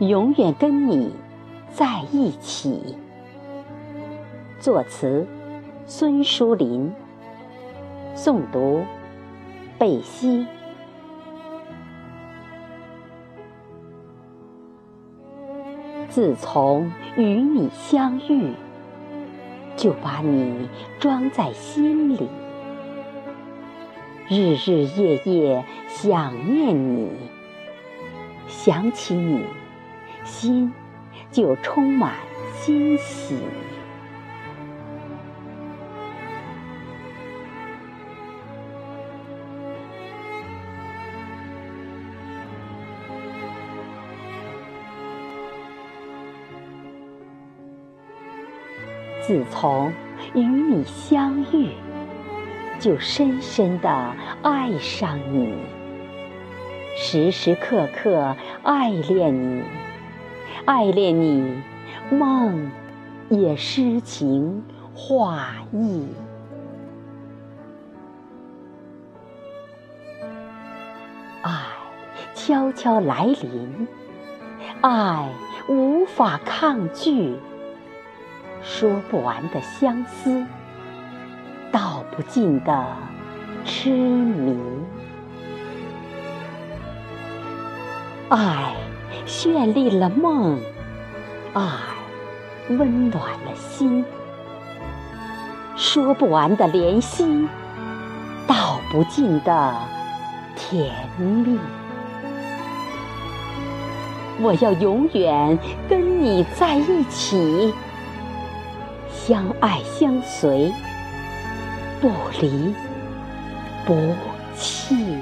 永远跟你在一起。作词：孙淑林。诵读：贝西。自从与你相遇，就把你装在心里，日日夜夜想念你，想起你，心就充满欣喜。自从与你相遇，就深深的爱上你，时时刻刻爱恋你，爱恋你，梦也诗情画意。爱悄悄来临，爱无法抗拒。说不完的相思，道不尽的痴迷。爱绚丽了梦，爱温暖了心。说不完的怜惜，道不尽的甜蜜。我要永远跟你在一起。相爱相随，不离不弃。